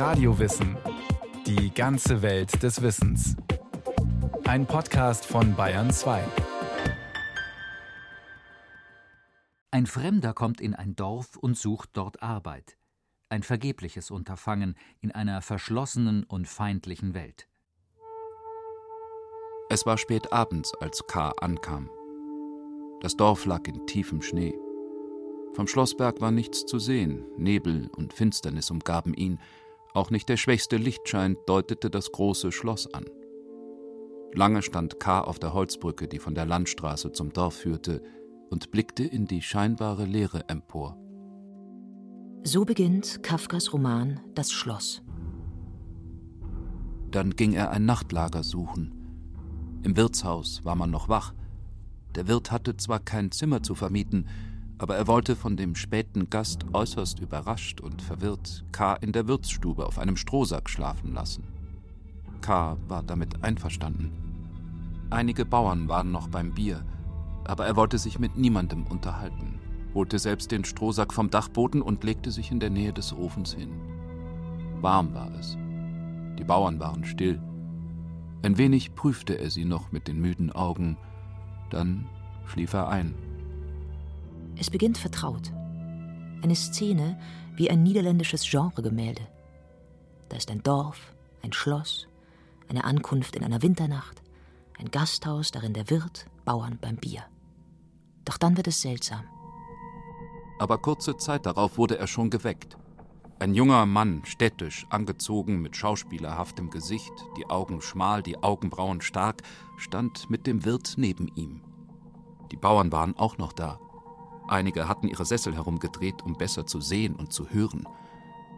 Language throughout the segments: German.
Radiowissen. Die ganze Welt des Wissens. Ein Podcast von Bayern 2. Ein Fremder kommt in ein Dorf und sucht dort Arbeit. Ein vergebliches Unterfangen in einer verschlossenen und feindlichen Welt. Es war spät abends, als K. ankam. Das Dorf lag in tiefem Schnee. Vom Schlossberg war nichts zu sehen, Nebel und Finsternis umgaben ihn, auch nicht der schwächste Lichtschein deutete das große Schloss an. Lange stand K. auf der Holzbrücke, die von der Landstraße zum Dorf führte, und blickte in die scheinbare Leere empor. So beginnt Kafkas Roman Das Schloss. Dann ging er ein Nachtlager suchen. Im Wirtshaus war man noch wach. Der Wirt hatte zwar kein Zimmer zu vermieten, aber er wollte von dem späten Gast äußerst überrascht und verwirrt K. in der Wirtsstube auf einem Strohsack schlafen lassen. K. war damit einverstanden. Einige Bauern waren noch beim Bier, aber er wollte sich mit niemandem unterhalten, holte selbst den Strohsack vom Dachboden und legte sich in der Nähe des Ofens hin. Warm war es. Die Bauern waren still. Ein wenig prüfte er sie noch mit den müden Augen, dann schlief er ein. Es beginnt vertraut. Eine Szene wie ein niederländisches Genregemälde. Da ist ein Dorf, ein Schloss, eine Ankunft in einer Winternacht, ein Gasthaus, darin der Wirt, Bauern beim Bier. Doch dann wird es seltsam. Aber kurze Zeit darauf wurde er schon geweckt. Ein junger Mann, städtisch, angezogen, mit schauspielerhaftem Gesicht, die Augen schmal, die Augenbrauen stark, stand mit dem Wirt neben ihm. Die Bauern waren auch noch da. Einige hatten ihre Sessel herumgedreht, um besser zu sehen und zu hören.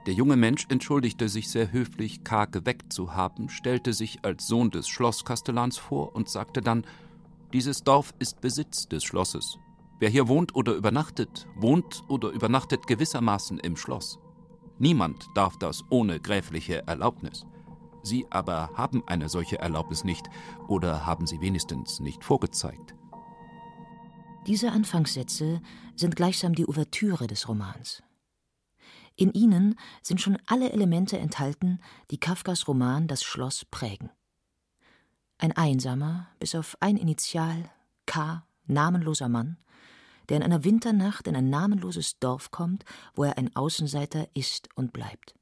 Der junge Mensch entschuldigte sich sehr höflich, K. geweckt zu haben, stellte sich als Sohn des Schlosskastellans vor und sagte dann: Dieses Dorf ist Besitz des Schlosses. Wer hier wohnt oder übernachtet, wohnt oder übernachtet gewissermaßen im Schloss. Niemand darf das ohne gräfliche Erlaubnis. Sie aber haben eine solche Erlaubnis nicht oder haben sie wenigstens nicht vorgezeigt. Diese Anfangssätze sind gleichsam die Ouvertüre des Romans. In ihnen sind schon alle Elemente enthalten, die Kafkas Roman Das Schloss prägen. Ein einsamer, bis auf ein Initial K, namenloser Mann, der in einer Winternacht in ein namenloses Dorf kommt, wo er ein Außenseiter ist und bleibt.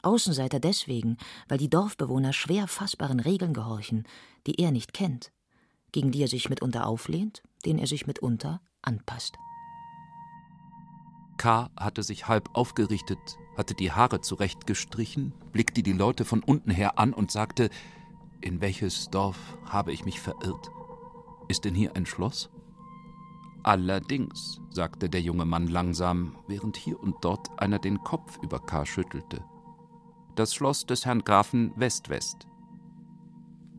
Außenseiter deswegen, weil die Dorfbewohner schwer fassbaren Regeln gehorchen, die er nicht kennt, gegen die er sich mitunter auflehnt, denen er sich mitunter anpasst. K. hatte sich halb aufgerichtet, hatte die Haare zurechtgestrichen, blickte die Leute von unten her an und sagte: In welches Dorf habe ich mich verirrt? Ist denn hier ein Schloss? Allerdings, sagte der junge Mann langsam, während hier und dort einer den Kopf über K. schüttelte. Das Schloss des Herrn Grafen Westwest.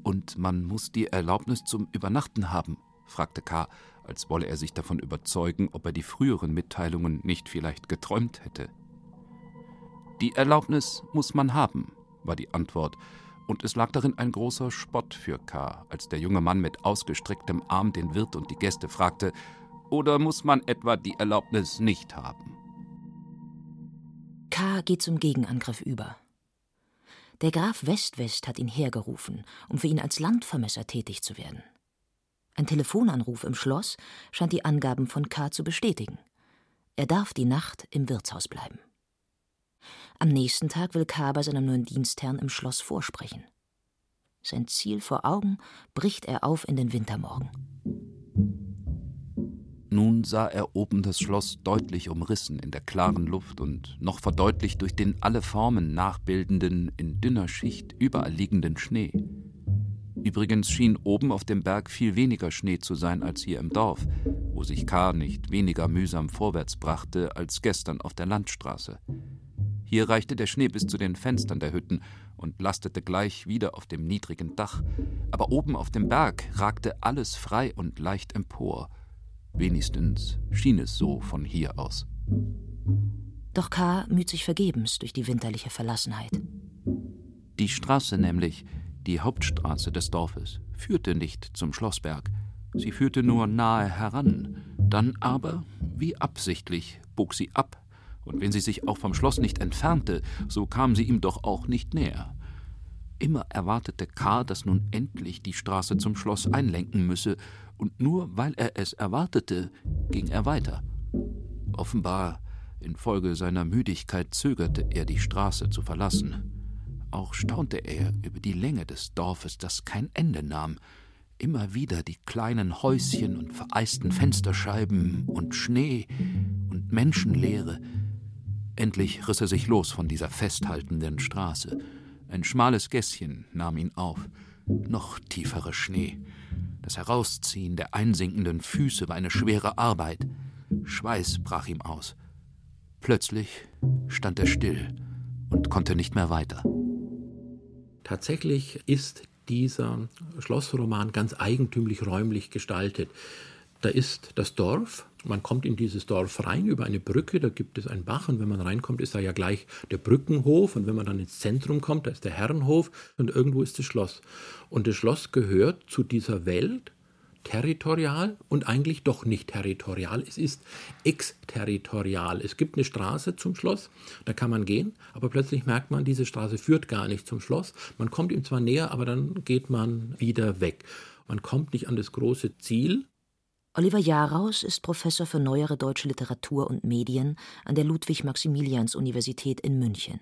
Und man muss die Erlaubnis zum Übernachten haben, fragte K., als wolle er sich davon überzeugen, ob er die früheren Mitteilungen nicht vielleicht geträumt hätte. Die Erlaubnis muss man haben, war die Antwort, und es lag darin ein großer Spott für K., als der junge Mann mit ausgestrecktem Arm den Wirt und die Gäste fragte, oder muss man etwa die Erlaubnis nicht haben? K. geht zum Gegenangriff über. Der Graf Westwest hat ihn hergerufen, um für ihn als Landvermesser tätig zu werden. Ein Telefonanruf im Schloss scheint die Angaben von K. zu bestätigen. Er darf die Nacht im Wirtshaus bleiben. Am nächsten Tag will K. bei seinem neuen Dienstherrn im Schloss vorsprechen. Sein Ziel vor Augen bricht er auf in den Wintermorgen. Nun sah er oben das Schloss deutlich umrissen in der klaren Luft und noch verdeutlicht durch den alle Formen nachbildenden, in dünner Schicht überall liegenden Schnee. Übrigens schien oben auf dem Berg viel weniger Schnee zu sein als hier im Dorf, wo sich K. nicht weniger mühsam vorwärts brachte als gestern auf der Landstraße. Hier reichte der Schnee bis zu den Fenstern der Hütten und lastete gleich wieder auf dem niedrigen Dach, aber oben auf dem Berg ragte alles frei und leicht empor, Wenigstens schien es so von hier aus. Doch K. müht sich vergebens durch die winterliche Verlassenheit. Die Straße nämlich, die Hauptstraße des Dorfes, führte nicht zum Schlossberg. Sie führte nur nahe heran. Dann aber, wie absichtlich, bog sie ab und wenn sie sich auch vom Schloss nicht entfernte, so kam sie ihm doch auch nicht näher. Immer erwartete K., dass nun endlich die Straße zum Schloss einlenken müsse, und nur weil er es erwartete, ging er weiter. Offenbar infolge seiner Müdigkeit zögerte er, die Straße zu verlassen. Auch staunte er über die Länge des Dorfes, das kein Ende nahm, immer wieder die kleinen Häuschen und vereisten Fensterscheiben und Schnee und Menschenleere. Endlich riss er sich los von dieser festhaltenden Straße. Ein schmales Gässchen nahm ihn auf. Noch tieferer Schnee. Das Herausziehen der einsinkenden Füße war eine schwere Arbeit. Schweiß brach ihm aus. Plötzlich stand er still und konnte nicht mehr weiter. Tatsächlich ist dieser Schlossroman ganz eigentümlich räumlich gestaltet. Da ist das Dorf, man kommt in dieses Dorf rein über eine Brücke, da gibt es einen Bach und wenn man reinkommt, ist da ja gleich der Brückenhof und wenn man dann ins Zentrum kommt, da ist der Herrenhof und irgendwo ist das Schloss. Und das Schloss gehört zu dieser Welt territorial und eigentlich doch nicht territorial. Es ist exterritorial. Es gibt eine Straße zum Schloss, da kann man gehen, aber plötzlich merkt man, diese Straße führt gar nicht zum Schloss. Man kommt ihm zwar näher, aber dann geht man wieder weg. Man kommt nicht an das große Ziel. Oliver Jaraus ist Professor für neuere deutsche Literatur und Medien an der Ludwig-Maximilians-Universität in München.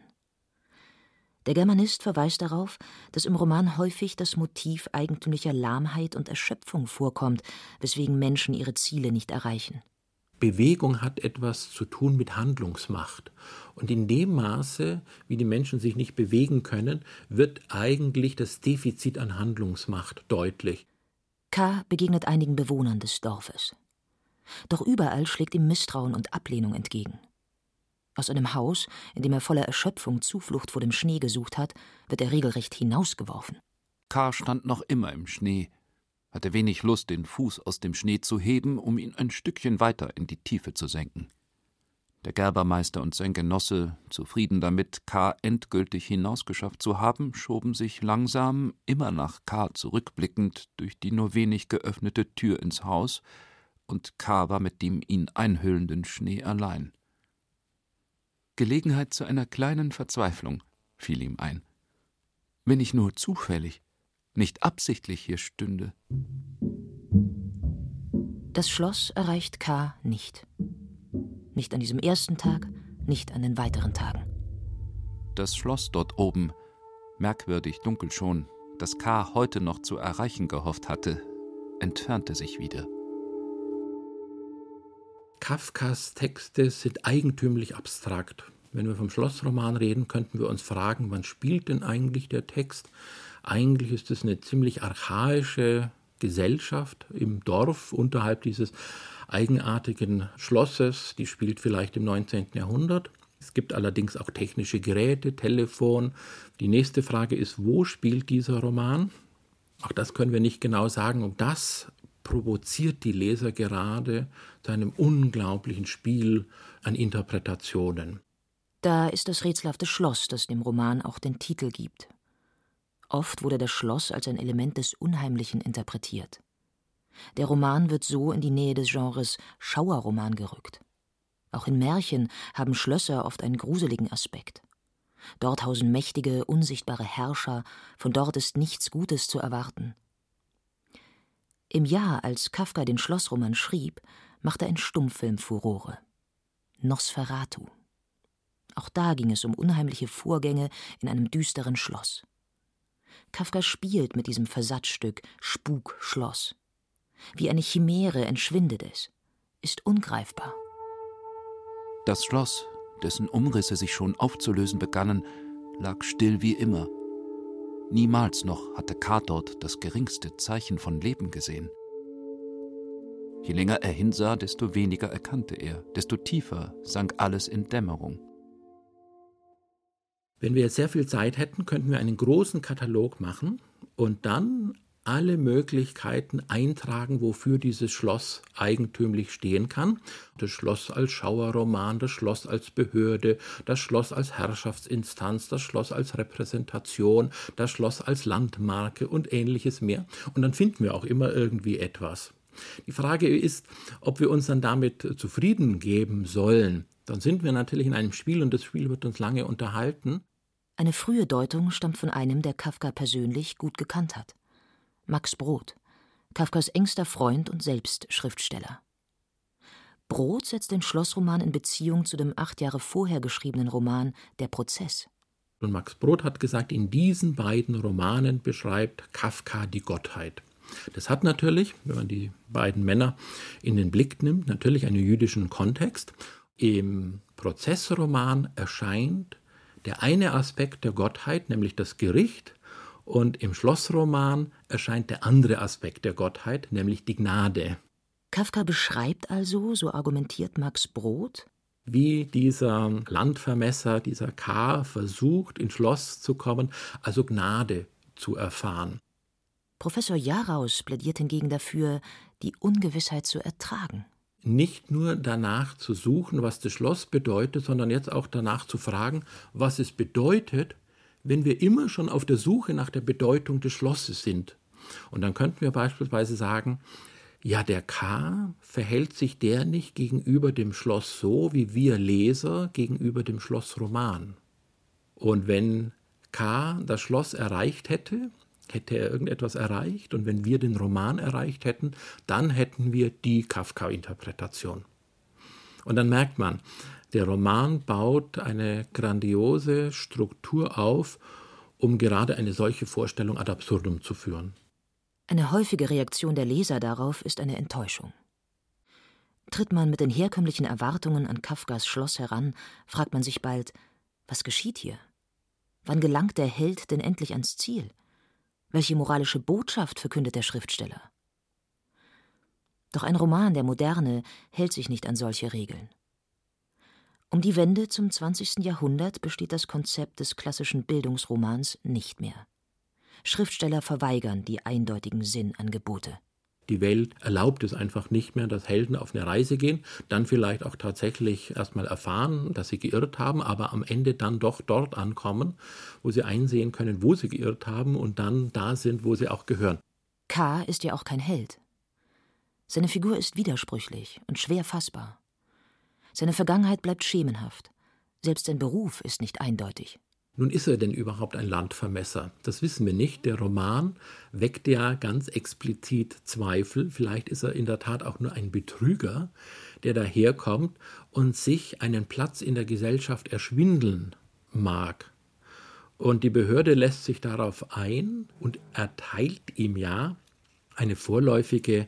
Der Germanist verweist darauf, dass im Roman häufig das Motiv eigentümlicher Lahmheit und Erschöpfung vorkommt, weswegen Menschen ihre Ziele nicht erreichen. Bewegung hat etwas zu tun mit Handlungsmacht. Und in dem Maße, wie die Menschen sich nicht bewegen können, wird eigentlich das Defizit an Handlungsmacht deutlich. K. begegnet einigen Bewohnern des Dorfes. Doch überall schlägt ihm Misstrauen und Ablehnung entgegen. Aus einem Haus, in dem er voller Erschöpfung Zuflucht vor dem Schnee gesucht hat, wird er regelrecht hinausgeworfen. K. stand noch immer im Schnee, hatte wenig Lust, den Fuß aus dem Schnee zu heben, um ihn ein Stückchen weiter in die Tiefe zu senken. Der Gerbermeister und sein Genosse, zufrieden damit, K. endgültig hinausgeschafft zu haben, schoben sich langsam, immer nach K. zurückblickend, durch die nur wenig geöffnete Tür ins Haus, und K. war mit dem ihn einhüllenden Schnee allein. Gelegenheit zu einer kleinen Verzweiflung, fiel ihm ein. Wenn ich nur zufällig, nicht absichtlich hier stünde. Das Schloss erreicht K. nicht. Nicht an diesem ersten Tag, nicht an den weiteren Tagen. Das Schloss dort oben, merkwürdig dunkel schon, das K. heute noch zu erreichen gehofft hatte, entfernte sich wieder. Kafkas Texte sind eigentümlich abstrakt. Wenn wir vom Schlossroman reden, könnten wir uns fragen, wann spielt denn eigentlich der Text? Eigentlich ist es eine ziemlich archaische Gesellschaft im Dorf unterhalb dieses eigenartigen Schlosses. Die spielt vielleicht im 19. Jahrhundert. Es gibt allerdings auch technische Geräte, Telefon. Die nächste Frage ist, wo spielt dieser Roman? Auch das können wir nicht genau sagen. Und das provoziert die Leser gerade zu einem unglaublichen Spiel an Interpretationen. Da ist das rätselhafte Schloss, das dem Roman auch den Titel gibt. Oft wurde das Schloss als ein Element des Unheimlichen interpretiert. Der Roman wird so in die Nähe des Genres Schauerroman gerückt. Auch in Märchen haben Schlösser oft einen gruseligen Aspekt. Dort hausen mächtige, unsichtbare Herrscher, von dort ist nichts Gutes zu erwarten. Im Jahr, als Kafka den Schlossroman schrieb, machte ein Stummfilm Furore. Nosferatu. Auch da ging es um unheimliche Vorgänge in einem düsteren Schloss. Kafka spielt mit diesem Versatzstück Spuk-Schloss. Wie eine Chimäre entschwindet es, ist ungreifbar. Das Schloss, dessen Umrisse sich schon aufzulösen begannen, lag still wie immer. Niemals noch hatte K. dort das geringste Zeichen von Leben gesehen. Je länger er hinsah, desto weniger erkannte er, desto tiefer sank alles in Dämmerung. Wenn wir sehr viel Zeit hätten, könnten wir einen großen Katalog machen und dann alle Möglichkeiten eintragen, wofür dieses Schloss eigentümlich stehen kann. Das Schloss als Schauerroman, das Schloss als Behörde, das Schloss als Herrschaftsinstanz, das Schloss als Repräsentation, das Schloss als Landmarke und ähnliches mehr. Und dann finden wir auch immer irgendwie etwas. Die Frage ist, ob wir uns dann damit zufrieden geben sollen. Dann sind wir natürlich in einem Spiel und das Spiel wird uns lange unterhalten. Eine frühe Deutung stammt von einem, der Kafka persönlich gut gekannt hat. Max Brod, Kafkas engster Freund und selbst Schriftsteller. Brod setzt den Schlossroman in Beziehung zu dem acht Jahre vorher geschriebenen Roman Der Prozess. Und Max Brod hat gesagt, in diesen beiden Romanen beschreibt Kafka die Gottheit. Das hat natürlich, wenn man die beiden Männer in den Blick nimmt, natürlich einen jüdischen Kontext. Im Prozessroman erscheint der eine Aspekt der Gottheit, nämlich das Gericht, und im Schlossroman erscheint der andere Aspekt der Gottheit, nämlich die Gnade. Kafka beschreibt also, so argumentiert Max Brod, wie dieser Landvermesser, dieser K, versucht, ins Schloss zu kommen, also Gnade zu erfahren. Professor Jaraus plädiert hingegen dafür, die Ungewissheit zu ertragen. Nicht nur danach zu suchen, was das Schloss bedeutet, sondern jetzt auch danach zu fragen, was es bedeutet, wenn wir immer schon auf der Suche nach der Bedeutung des Schlosses sind. Und dann könnten wir beispielsweise sagen, ja, der K verhält sich der nicht gegenüber dem Schloss so, wie wir Leser gegenüber dem Schlossroman. Und wenn K das Schloss erreicht hätte, hätte er irgendetwas erreicht, und wenn wir den Roman erreicht hätten, dann hätten wir die Kafka-Interpretation. Und dann merkt man, der Roman baut eine grandiose Struktur auf, um gerade eine solche Vorstellung ad absurdum zu führen. Eine häufige Reaktion der Leser darauf ist eine Enttäuschung. Tritt man mit den herkömmlichen Erwartungen an Kafkas Schloss heran, fragt man sich bald, was geschieht hier? Wann gelangt der Held denn endlich ans Ziel? Welche moralische Botschaft verkündet der Schriftsteller? Doch ein Roman der Moderne hält sich nicht an solche Regeln. Um die Wende zum 20. Jahrhundert besteht das Konzept des klassischen Bildungsromans nicht mehr. Schriftsteller verweigern die eindeutigen Sinnangebote. Die Welt erlaubt es einfach nicht mehr, dass Helden auf eine Reise gehen, dann vielleicht auch tatsächlich erstmal erfahren, dass sie geirrt haben, aber am Ende dann doch dort ankommen, wo sie einsehen können, wo sie geirrt haben und dann da sind, wo sie auch gehören. K ist ja auch kein Held. Seine Figur ist widersprüchlich und schwer fassbar. Seine Vergangenheit bleibt schemenhaft. Selbst sein Beruf ist nicht eindeutig. Nun ist er denn überhaupt ein Landvermesser? Das wissen wir nicht. Der Roman weckt ja ganz explizit Zweifel. Vielleicht ist er in der Tat auch nur ein Betrüger, der daherkommt und sich einen Platz in der Gesellschaft erschwindeln mag. Und die Behörde lässt sich darauf ein und erteilt ihm ja eine vorläufige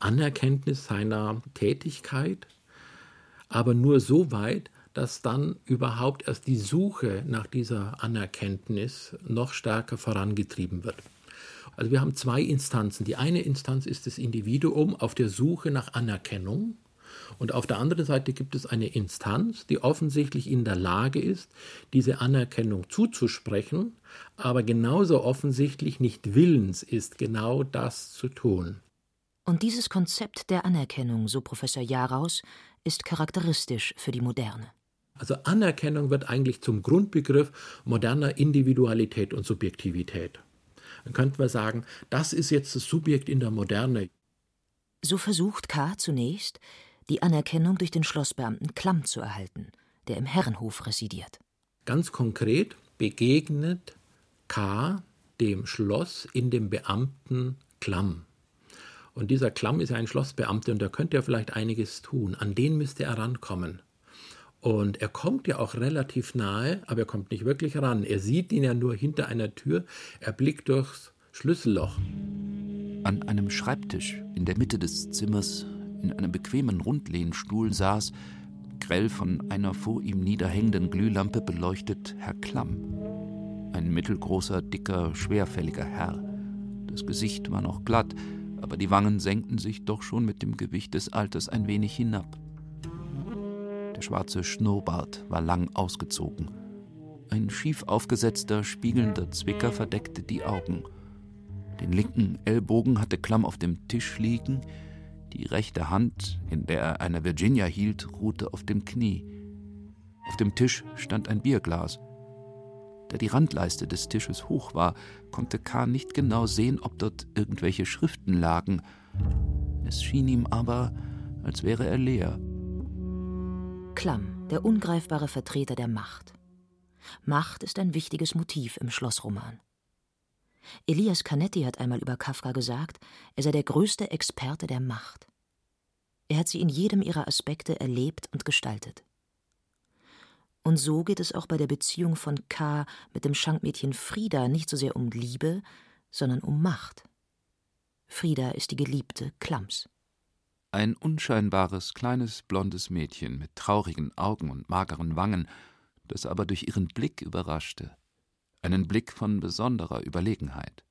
Anerkenntnis seiner Tätigkeit, aber nur so weit, dass dann überhaupt erst die Suche nach dieser Anerkenntnis noch stärker vorangetrieben wird. Also wir haben zwei Instanzen. Die eine Instanz ist das Individuum auf der Suche nach Anerkennung und auf der anderen Seite gibt es eine Instanz, die offensichtlich in der Lage ist, diese Anerkennung zuzusprechen, aber genauso offensichtlich nicht willens ist, genau das zu tun. Und dieses Konzept der Anerkennung, so Professor Jaraus, ist charakteristisch für die Moderne. Also Anerkennung wird eigentlich zum Grundbegriff moderner Individualität und Subjektivität. Dann könnten wir sagen, das ist jetzt das Subjekt in der Moderne. So versucht K. zunächst, die Anerkennung durch den Schlossbeamten Klamm zu erhalten, der im Herrenhof residiert. Ganz konkret begegnet K. dem Schloss in dem Beamten Klamm. Und dieser Klamm ist ja ein Schlossbeamter und da könnte er vielleicht einiges tun. An den müsste er rankommen. Und er kommt ja auch relativ nahe, aber er kommt nicht wirklich ran. Er sieht ihn ja nur hinter einer Tür, er blickt durchs Schlüsselloch. An einem Schreibtisch in der Mitte des Zimmers, in einem bequemen Rundlehnstuhl saß, grell von einer vor ihm niederhängenden Glühlampe beleuchtet, Herr Klamm. Ein mittelgroßer, dicker, schwerfälliger Herr. Das Gesicht war noch glatt, aber die Wangen senkten sich doch schon mit dem Gewicht des Alters ein wenig hinab. Der schwarze Schnurrbart war lang ausgezogen. Ein schief aufgesetzter, spiegelnder Zwicker verdeckte die Augen. Den linken Ellbogen hatte Klamm auf dem Tisch liegen, die rechte Hand, in der er eine Virginia hielt, ruhte auf dem Knie. Auf dem Tisch stand ein Bierglas. Da die Randleiste des Tisches hoch war, konnte K. nicht genau sehen, ob dort irgendwelche Schriften lagen. Es schien ihm aber, als wäre er leer. Klamm, der ungreifbare Vertreter der Macht. Macht ist ein wichtiges Motiv im Schlossroman. Elias Canetti hat einmal über Kafka gesagt, er sei der größte Experte der Macht. Er hat sie in jedem ihrer Aspekte erlebt und gestaltet. Und so geht es auch bei der Beziehung von K. mit dem Schankmädchen Frieda nicht so sehr um Liebe, sondern um Macht. Frieda ist die geliebte Klams. Ein unscheinbares, kleines, blondes Mädchen mit traurigen Augen und mageren Wangen, das aber durch ihren Blick überraschte. Einen Blick von besonderer Überlegenheit.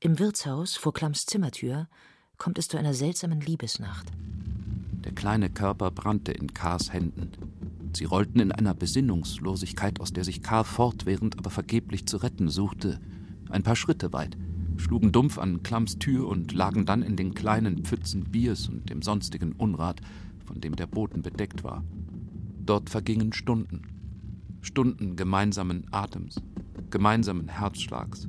Im Wirtshaus vor Klams Zimmertür kommt es zu einer seltsamen Liebesnacht. Der kleine Körper brannte in Kars Händen. Sie rollten in einer Besinnungslosigkeit, aus der sich K. fortwährend, aber vergeblich zu retten suchte, ein paar Schritte weit, schlugen dumpf an Klams Tür und lagen dann in den kleinen Pfützen Biers und dem sonstigen Unrat, von dem der Boden bedeckt war. Dort vergingen Stunden. Stunden gemeinsamen Atems, gemeinsamen Herzschlags.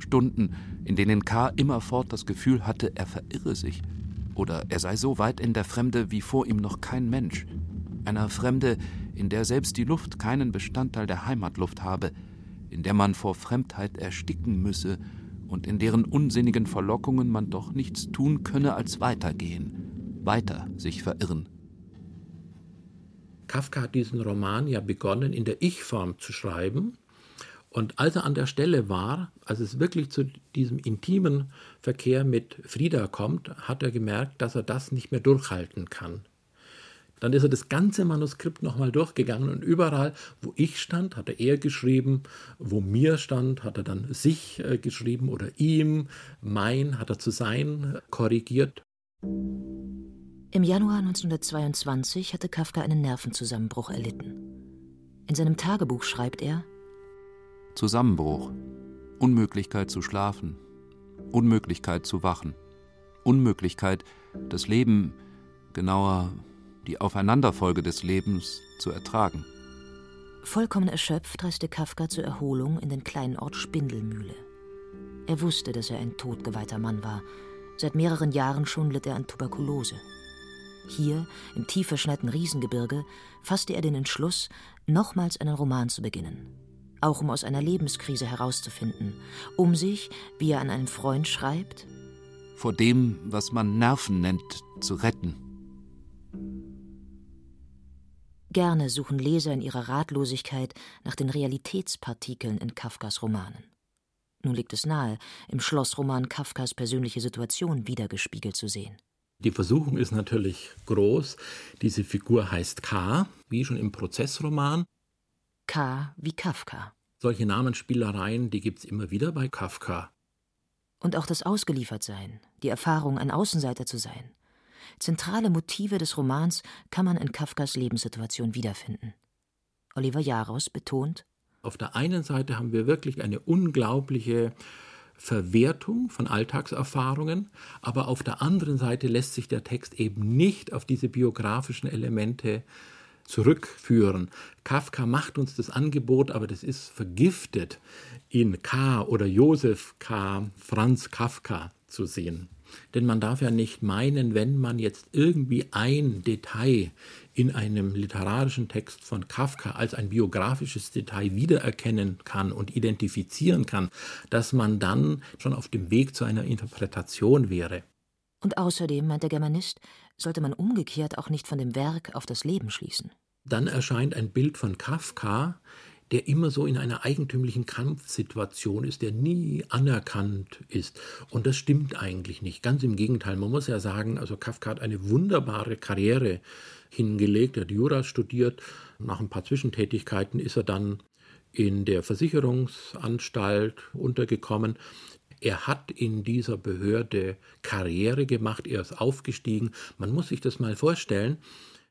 Stunden, in denen K. immerfort das Gefühl hatte, er verirre sich oder er sei so weit in der Fremde wie vor ihm noch kein Mensch einer Fremde, in der selbst die Luft keinen Bestandteil der Heimatluft habe, in der man vor Fremdheit ersticken müsse und in deren unsinnigen Verlockungen man doch nichts tun könne als weitergehen, weiter sich verirren. Kafka hat diesen Roman ja begonnen, in der Ich-Form zu schreiben. Und als er an der Stelle war, als es wirklich zu diesem intimen Verkehr mit Frieda kommt, hat er gemerkt, dass er das nicht mehr durchhalten kann. Dann ist er das ganze Manuskript nochmal durchgegangen und überall, wo ich stand, hat er er geschrieben, wo mir stand, hat er dann sich äh, geschrieben oder ihm, mein hat er zu sein äh, korrigiert. Im Januar 1922 hatte Kafka einen Nervenzusammenbruch erlitten. In seinem Tagebuch schreibt er Zusammenbruch, Unmöglichkeit zu schlafen, Unmöglichkeit zu wachen, Unmöglichkeit, das Leben, genauer die Aufeinanderfolge des Lebens zu ertragen. Vollkommen erschöpft reiste Kafka zur Erholung in den kleinen Ort Spindelmühle. Er wusste, dass er ein todgeweihter Mann war. Seit mehreren Jahren schon litt er an Tuberkulose. Hier, im tief verschneiten Riesengebirge, fasste er den Entschluss, nochmals einen Roman zu beginnen. Auch um aus einer Lebenskrise herauszufinden, um sich, wie er an einen Freund schreibt, vor dem, was man Nerven nennt, zu retten. Gerne suchen Leser in ihrer Ratlosigkeit nach den Realitätspartikeln in Kafkas Romanen. Nun liegt es nahe, im Schlossroman Kafkas persönliche Situation wiedergespiegelt zu sehen. Die Versuchung ist natürlich groß. Diese Figur heißt K, wie schon im Prozessroman. K wie Kafka. Solche Namensspielereien, die gibt es immer wieder bei Kafka. Und auch das Ausgeliefertsein, die Erfahrung, ein Außenseiter zu sein, Zentrale Motive des Romans kann man in Kafkas Lebenssituation wiederfinden. Oliver Jaros betont: Auf der einen Seite haben wir wirklich eine unglaubliche Verwertung von Alltagserfahrungen, aber auf der anderen Seite lässt sich der Text eben nicht auf diese biografischen Elemente zurückführen. Kafka macht uns das Angebot, aber das ist vergiftet, in K. oder Josef K. Franz Kafka zu sehen. Denn man darf ja nicht meinen, wenn man jetzt irgendwie ein Detail in einem literarischen Text von Kafka als ein biografisches Detail wiedererkennen kann und identifizieren kann, dass man dann schon auf dem Weg zu einer Interpretation wäre. Und außerdem, meint der Germanist, sollte man umgekehrt auch nicht von dem Werk auf das Leben schließen. Dann erscheint ein Bild von Kafka, der immer so in einer eigentümlichen Kampfsituation ist, der nie anerkannt ist. Und das stimmt eigentlich nicht. Ganz im Gegenteil. Man muss ja sagen, also Kafka hat eine wunderbare Karriere hingelegt. Er hat Jura studiert. Nach ein paar Zwischentätigkeiten ist er dann in der Versicherungsanstalt untergekommen. Er hat in dieser Behörde Karriere gemacht, er ist aufgestiegen. Man muss sich das mal vorstellen.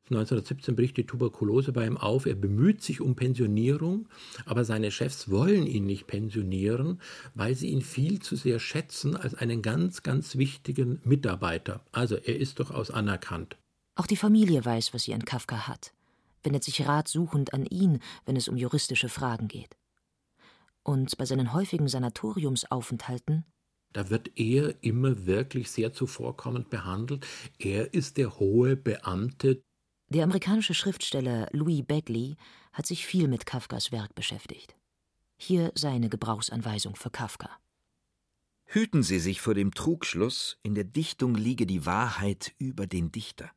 1917 bricht die Tuberkulose bei ihm auf. Er bemüht sich um Pensionierung, aber seine Chefs wollen ihn nicht pensionieren, weil sie ihn viel zu sehr schätzen als einen ganz, ganz wichtigen Mitarbeiter. Also er ist durchaus anerkannt. Auch die Familie weiß, was sie an Kafka hat, wendet sich ratsuchend an ihn, wenn es um juristische Fragen geht. Und bei seinen häufigen Sanatoriumsaufenthalten da wird er immer wirklich sehr zuvorkommend behandelt. Er ist der hohe Beamte Der amerikanische Schriftsteller Louis Begley hat sich viel mit Kafkas Werk beschäftigt. Hier seine Gebrauchsanweisung für Kafka. Hüten Sie sich vor dem Trugschluss, in der Dichtung liege die Wahrheit über den Dichter.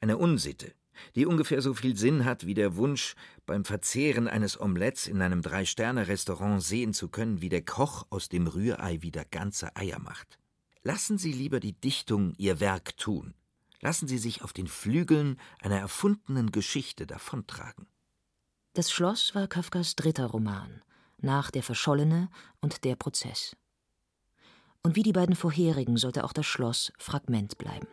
Eine Unsitte, die ungefähr so viel Sinn hat wie der Wunsch, beim Verzehren eines Omelettes in einem Drei-Sterne-Restaurant sehen zu können, wie der Koch aus dem Rührei wieder ganze Eier macht. Lassen Sie lieber die Dichtung ihr Werk tun. Lassen Sie sich auf den Flügeln einer erfundenen Geschichte davontragen. Das Schloss war Kafkas dritter Roman, nach Der Verschollene und Der Prozess. Und wie die beiden vorherigen sollte auch das Schloss Fragment bleiben.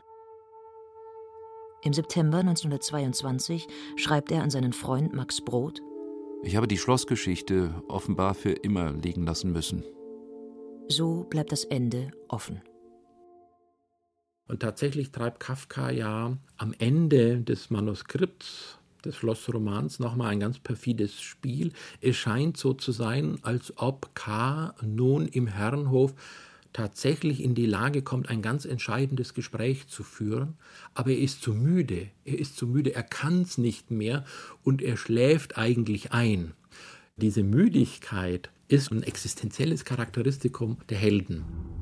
Im September 1922 schreibt er an seinen Freund Max Brod: Ich habe die Schlossgeschichte offenbar für immer liegen lassen müssen. So bleibt das Ende offen. Und tatsächlich treibt Kafka ja am Ende des Manuskripts des Schlossromans nochmal ein ganz perfides Spiel. Es scheint so zu sein, als ob K. nun im Herrenhof tatsächlich in die Lage kommt, ein ganz entscheidendes Gespräch zu führen, aber er ist zu müde, er ist zu müde, er kann es nicht mehr und er schläft eigentlich ein. Diese Müdigkeit ist ein existenzielles Charakteristikum der Helden.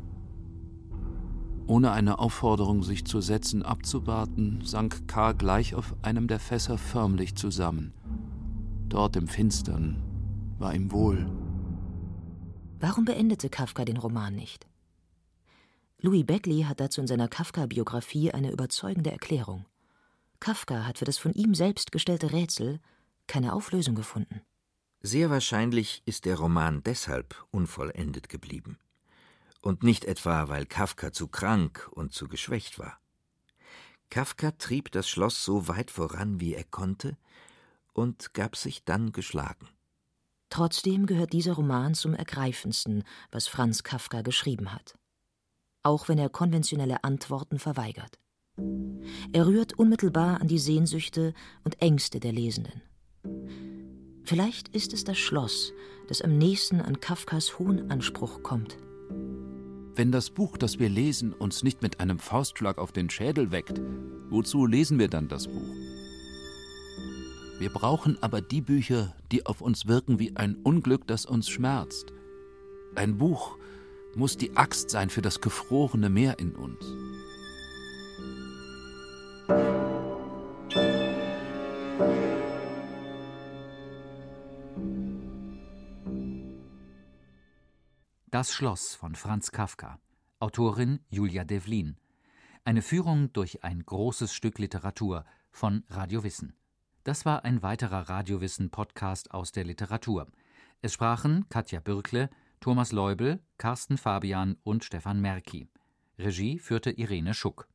Ohne eine Aufforderung, sich zu setzen, abzuwarten, sank K. gleich auf einem der Fässer förmlich zusammen. Dort im Finstern war ihm wohl. Warum beendete Kafka den Roman nicht? Louis Beckley hat dazu in seiner Kafka-Biografie eine überzeugende Erklärung. Kafka hat für das von ihm selbst gestellte Rätsel keine Auflösung gefunden. Sehr wahrscheinlich ist der Roman deshalb unvollendet geblieben. Und nicht etwa, weil Kafka zu krank und zu geschwächt war. Kafka trieb das Schloss so weit voran, wie er konnte, und gab sich dann geschlagen. Trotzdem gehört dieser Roman zum ergreifendsten, was Franz Kafka geschrieben hat auch wenn er konventionelle Antworten verweigert. Er rührt unmittelbar an die Sehnsüchte und Ängste der Lesenden. Vielleicht ist es das Schloss, das am nächsten an Kafkas hohen Anspruch kommt. Wenn das Buch, das wir lesen, uns nicht mit einem Faustschlag auf den Schädel weckt, wozu lesen wir dann das Buch? Wir brauchen aber die Bücher, die auf uns wirken wie ein Unglück, das uns schmerzt. Ein Buch, muss die Axt sein für das gefrorene Meer in uns. Das Schloss von Franz Kafka. Autorin Julia Devlin. Eine Führung durch ein großes Stück Literatur von Radio Wissen. Das war ein weiterer Radiowissen-Podcast aus der Literatur. Es sprachen Katja Bürkle, Thomas Leubel, Carsten Fabian und Stefan Merki. Regie führte Irene Schuck